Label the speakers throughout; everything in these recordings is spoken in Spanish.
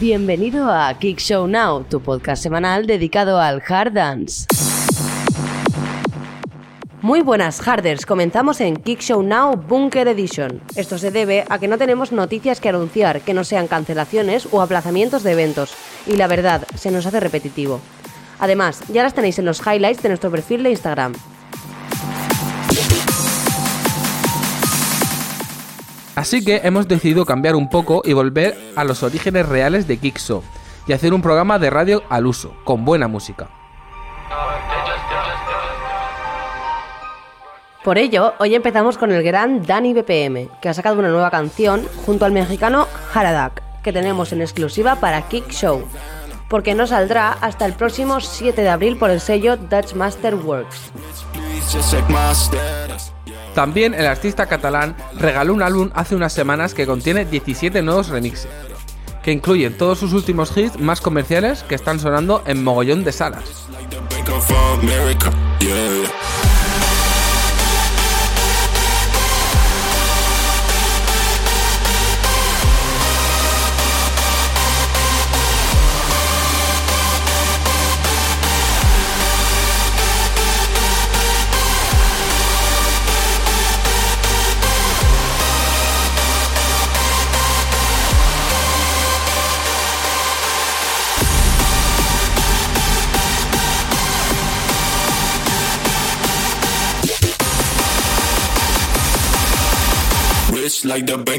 Speaker 1: Bienvenido a Kick Show Now, tu podcast semanal dedicado al hard dance. Muy buenas harders, comenzamos en Kick Show Now Bunker Edition. Esto se debe a que no tenemos noticias que anunciar, que no sean cancelaciones o aplazamientos de eventos, y la verdad, se nos hace repetitivo. Además, ya las tenéis en los highlights de nuestro perfil de Instagram.
Speaker 2: Así que hemos decidido cambiar un poco y volver a los orígenes reales de Kickso y hacer un programa de radio al uso, con buena música.
Speaker 1: Por ello, hoy empezamos con el gran Danny BPM, que ha sacado una nueva canción junto al mexicano Haradak, que tenemos en exclusiva para Kick Show, porque no saldrá hasta el próximo 7 de abril por el sello Dutch Master Works.
Speaker 2: También el artista catalán regaló un álbum hace unas semanas que contiene 17 nuevos remixes, que incluyen todos sus últimos hits más comerciales que están sonando en mogollón de salas.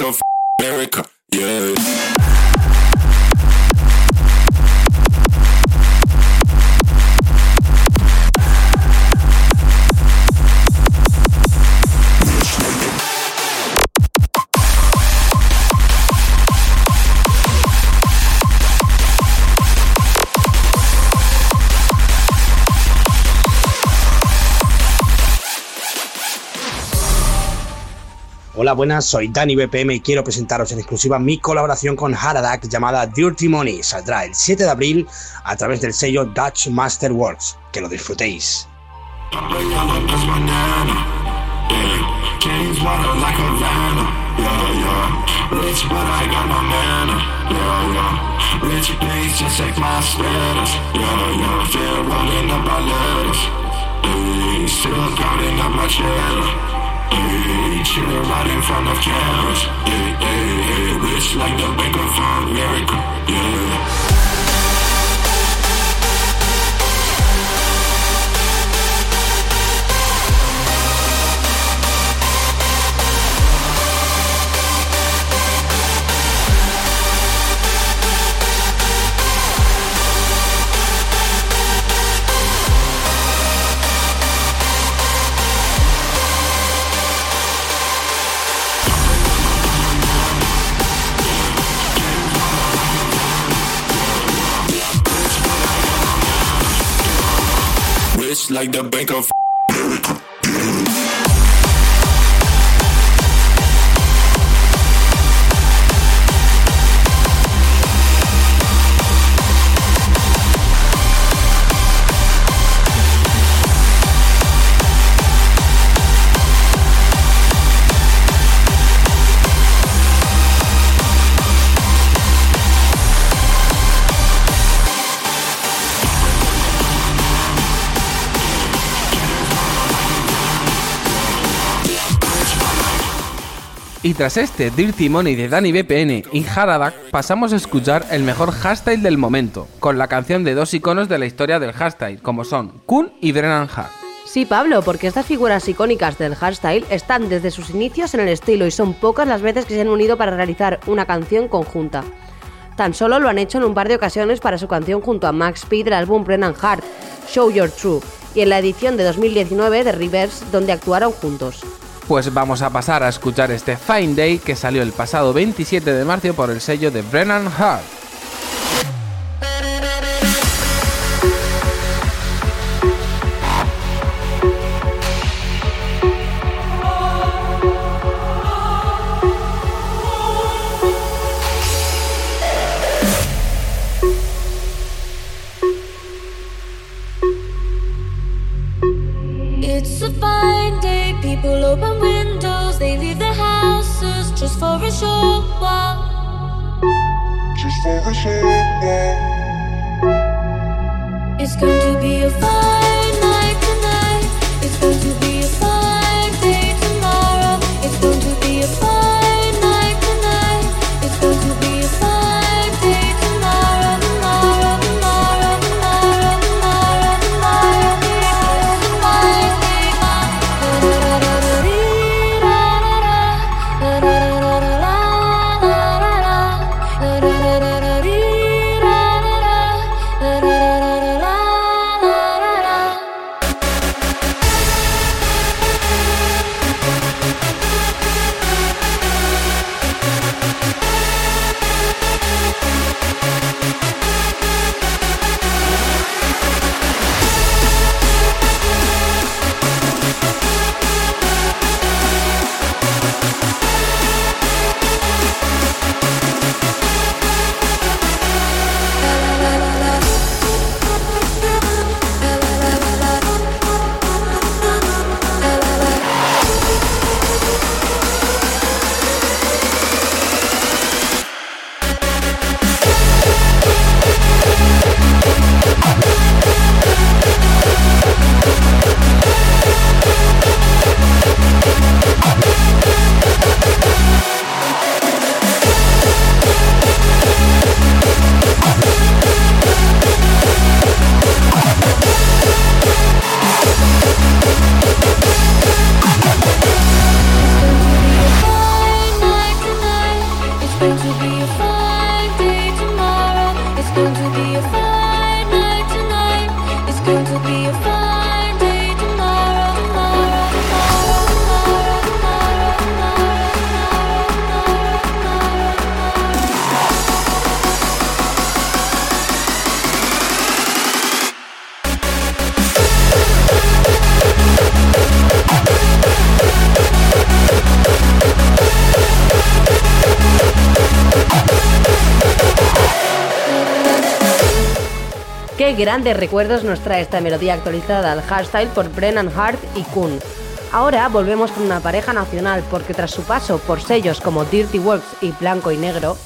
Speaker 3: Like the Bank of
Speaker 4: Hola, buenas, soy Dani BPM y quiero presentaros en exclusiva mi colaboración con Haradak llamada Dirty Money. Saldrá el 7 de abril a través del sello Dutch Master Works. Que lo disfrutéis.
Speaker 3: Hey, chilling right in front of cameras. Hey, hey, hey, rich like the bank of America. Yeah. Like the Bank of
Speaker 2: Y tras este Dirty Money de Danny BPN y Haradak, pasamos a escuchar el mejor hardstyle del momento, con la canción de dos iconos de la historia del hardstyle, como son Kun y Brennan Hart.
Speaker 1: Sí, Pablo, porque estas figuras icónicas del hardstyle están desde sus inicios en el estilo y son pocas las veces que se han unido para realizar una canción conjunta. Tan solo lo han hecho en un par de ocasiones para su canción junto a Max Speed del álbum Brennan Hart, Show Your True, y en la edición de 2019 de Reverse, donde actuaron juntos
Speaker 2: pues vamos a pasar a escuchar este Fine Day que salió el pasado 27 de marzo por el sello de Brennan Hart.
Speaker 5: people for a short while.
Speaker 3: Just for a short while.
Speaker 5: It's going to be a fine things will be
Speaker 1: grandes recuerdos nos trae esta melodía actualizada al hardstyle por Brennan Hart y Kun. Ahora volvemos con una pareja nacional porque tras su paso por sellos como Dirty Works y Blanco y Negro,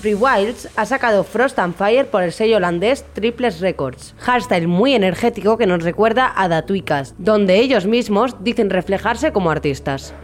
Speaker 1: Free Wilds ha sacado Frost and Fire por el sello holandés Triples Records. Hardstyle muy energético que nos recuerda a Tweakers, donde ellos mismos dicen reflejarse como artistas.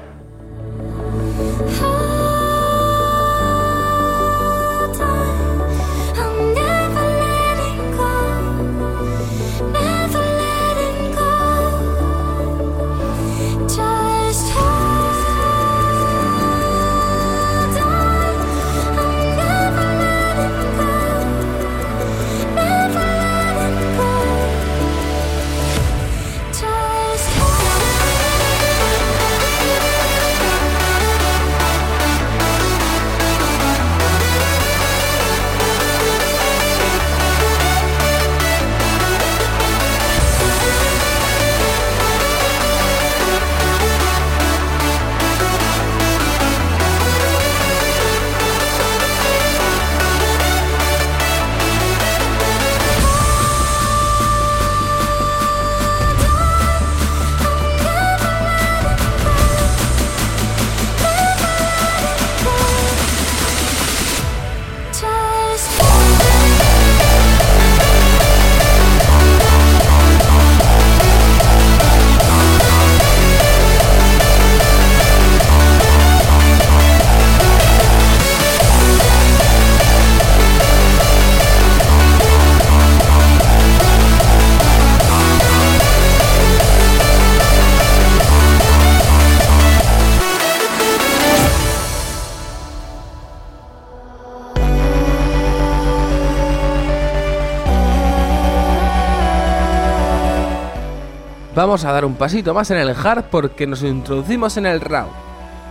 Speaker 2: Vamos a dar un pasito más en el hard porque nos introducimos en el raw.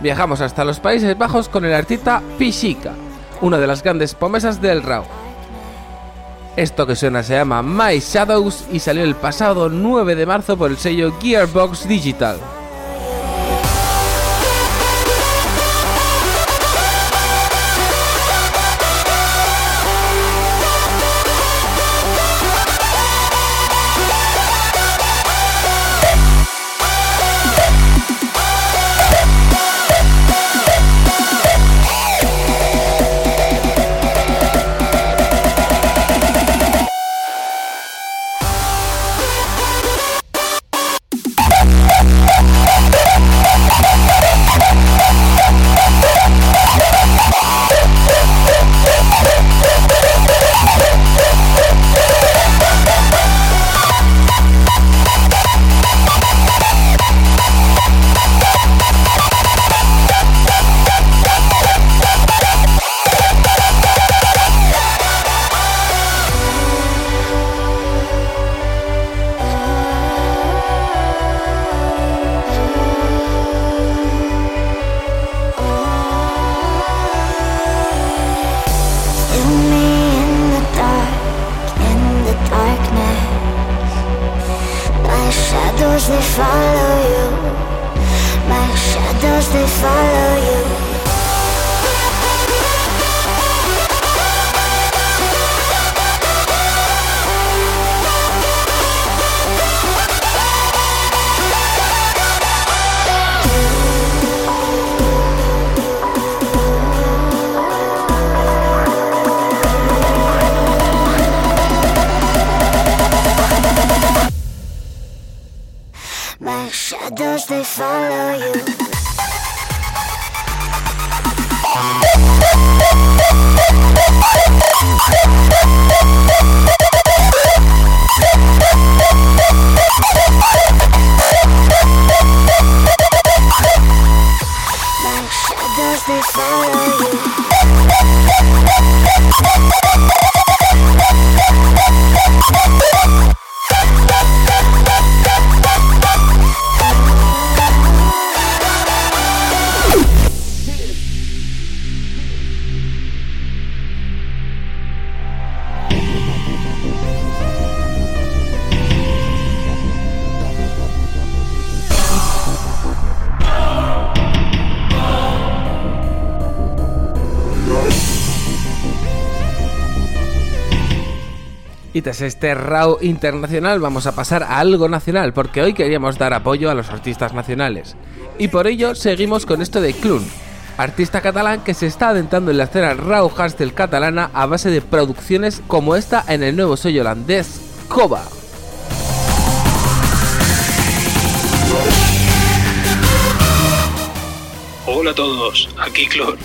Speaker 2: Viajamos hasta los Países Bajos con el artista Pishika, una de las grandes promesas del raw. Esto que suena se llama My Shadows y salió el pasado 9 de marzo por el sello Gearbox Digital.
Speaker 5: They follow you.
Speaker 2: Y este RAW internacional vamos a pasar a algo nacional, porque hoy queríamos dar apoyo a los artistas nacionales. Y por ello seguimos con esto de Clun, artista catalán que se está adentrando en la escena RAW hardstyle catalana a base de producciones como esta en el nuevo sello holandés Kova.
Speaker 6: Hola a todos, aquí Clor.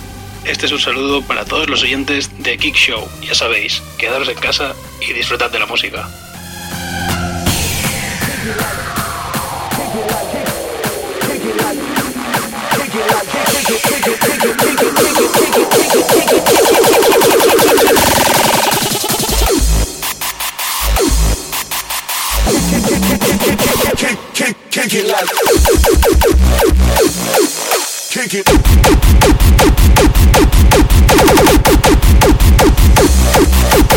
Speaker 6: Este es un saludo para todos los oyentes de Kick Show. Ya sabéis, quedaros en casa y disfrutad de la música.
Speaker 3: Kick, it like. Kick it.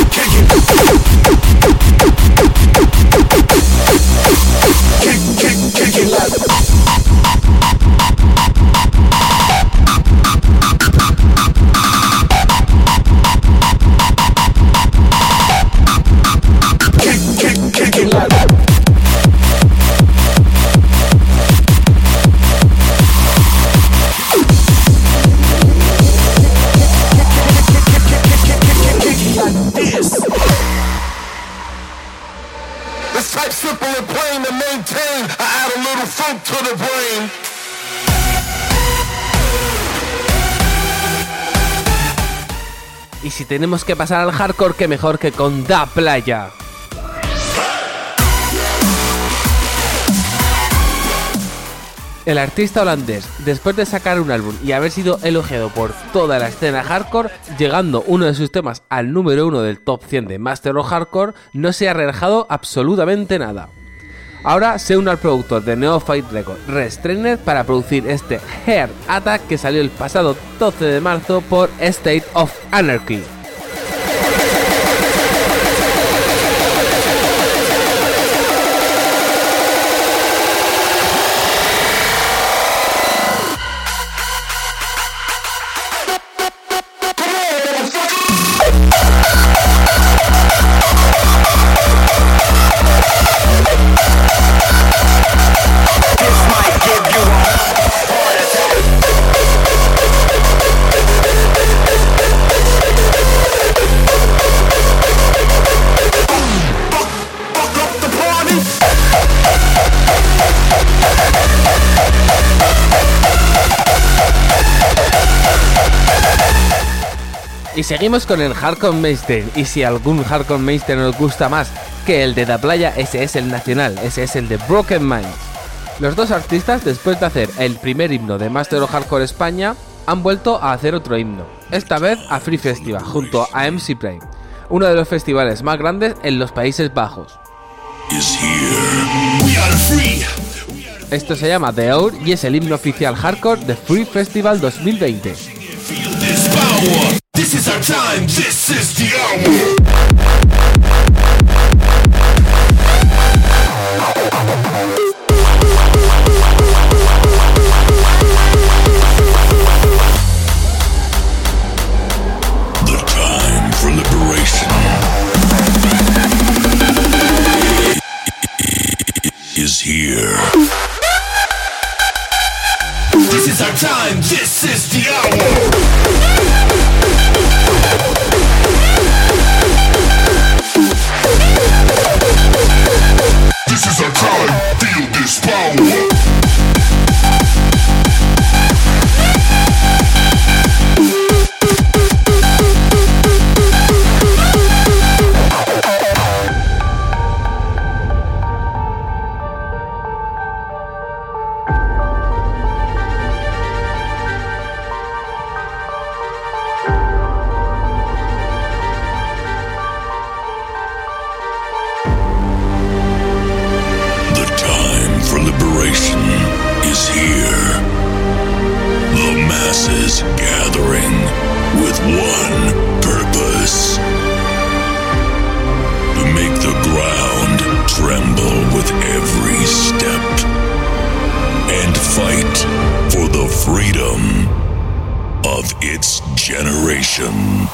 Speaker 3: Kick it.
Speaker 2: Y si tenemos que pasar al hardcore, que mejor que con Da Playa. El artista holandés, después de sacar un álbum y haber sido elogiado por toda la escena hardcore, llegando uno de sus temas al número uno del top 100 de Master of Hardcore, no se ha relajado absolutamente nada. Ahora se une al productor de Neophyte Records, Restrained, para producir este Heart Attack que salió el pasado 12 de marzo por State of Anarchy. Y seguimos con el Hardcore Mainstream. Y si algún Hardcore Mainstream nos gusta más que el de Da Playa, ese es el nacional, ese es el de Broken Minds. Los dos artistas, después de hacer el primer himno de Master of Hardcore España, han vuelto a hacer otro himno. Esta vez a Free Festival, junto a MC Prime, uno de los festivales más grandes en los Países Bajos. Esto se llama The Hour y es el himno oficial hardcore de Free Festival 2020.
Speaker 3: This is our time. This is the hour. one purpose to make the ground tremble with every step and fight for the freedom of its
Speaker 2: generation.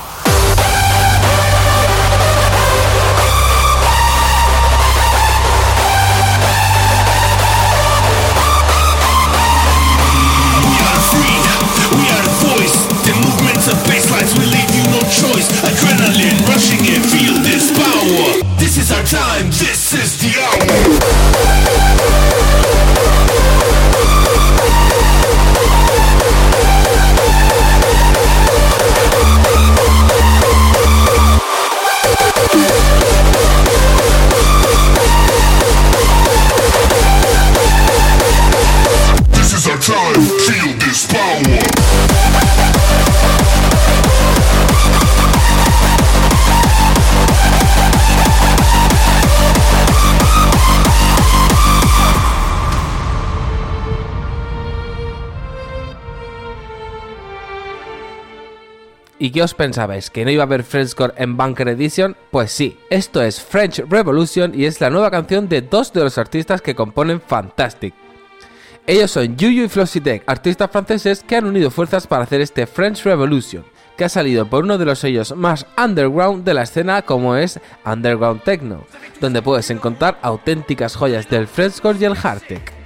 Speaker 2: Qué os pensabais? ¿Que no iba a haber Frenchcore en Bunker Edition? Pues sí, esto es French Revolution y es la nueva canción de dos de los artistas que componen Fantastic. Ellos son Yuyu y Flossitech, artistas franceses que han unido fuerzas para hacer este French Revolution, que ha salido por uno de los sellos más underground de la escena como es Underground Techno, donde puedes encontrar auténticas joyas del Frenchcore y el Hardtech.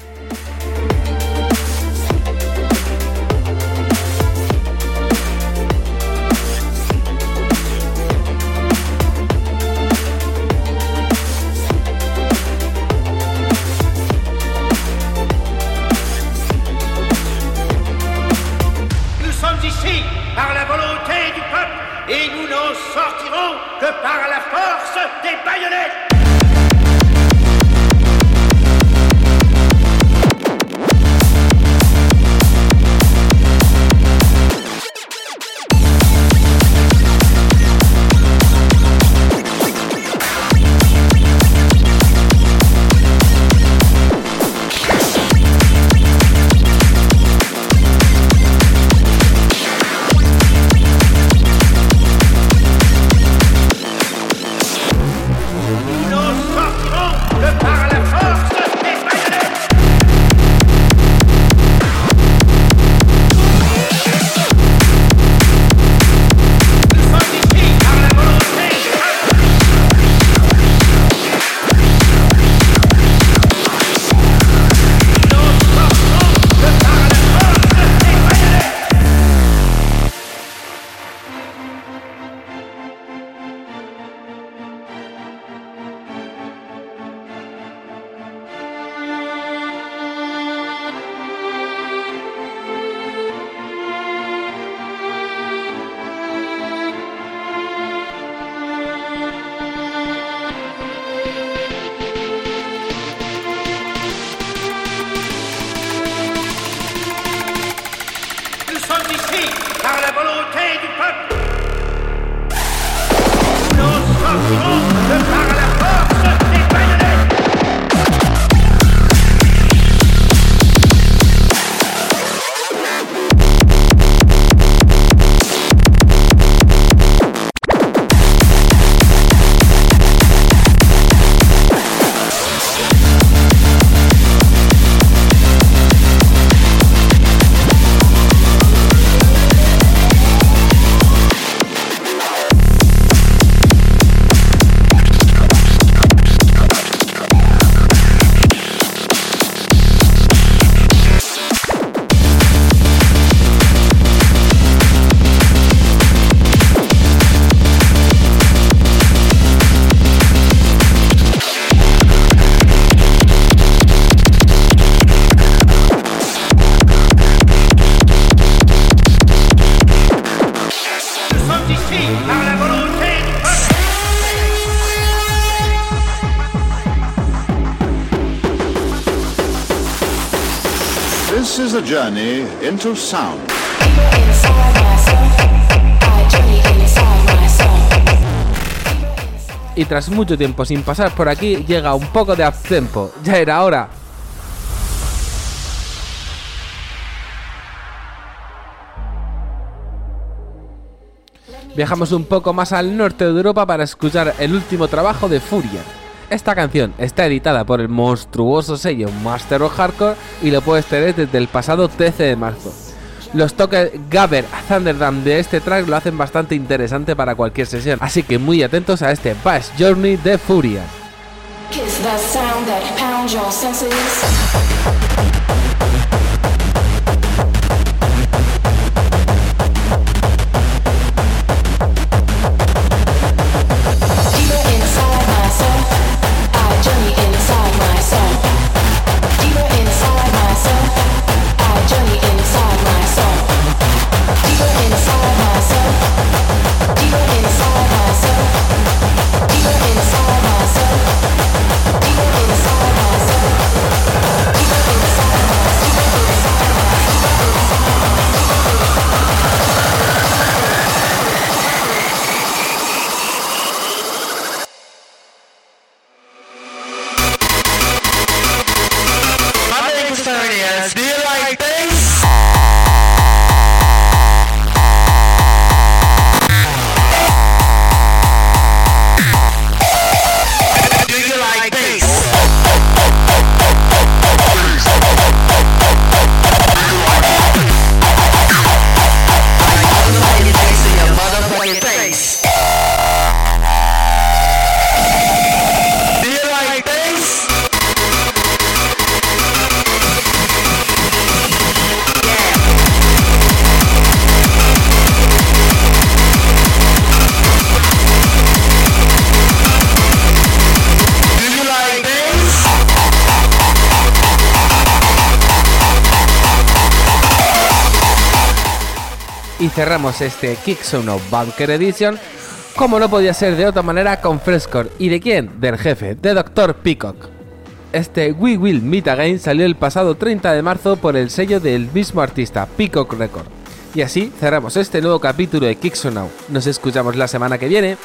Speaker 7: La volonté du peuple. Nous
Speaker 8: journey into sound.
Speaker 2: Y tras mucho tiempo sin pasar por aquí, llega un poco de uptempo. Ya era hora. Viajamos un poco más al norte de Europa para escuchar el último trabajo de Furia. Esta canción está editada por el monstruoso sello Master of Hardcore y lo puedes tener desde el pasado 13 de marzo. Los toques Gabber Thunderdam de este track lo hacen bastante interesante para cualquier sesión, así que muy atentos a este Bass Journey de Furia. Cerramos este Kickzone of Bunker Edition, como no podía ser de otra manera, con Frescore. ¿Y de quién? Del jefe, de Dr. Peacock. Este We Will Meet Again salió el pasado 30 de marzo por el sello del mismo artista, Peacock Record. Y así cerramos este nuevo capítulo de Kickzone Now. Nos escuchamos la semana que viene.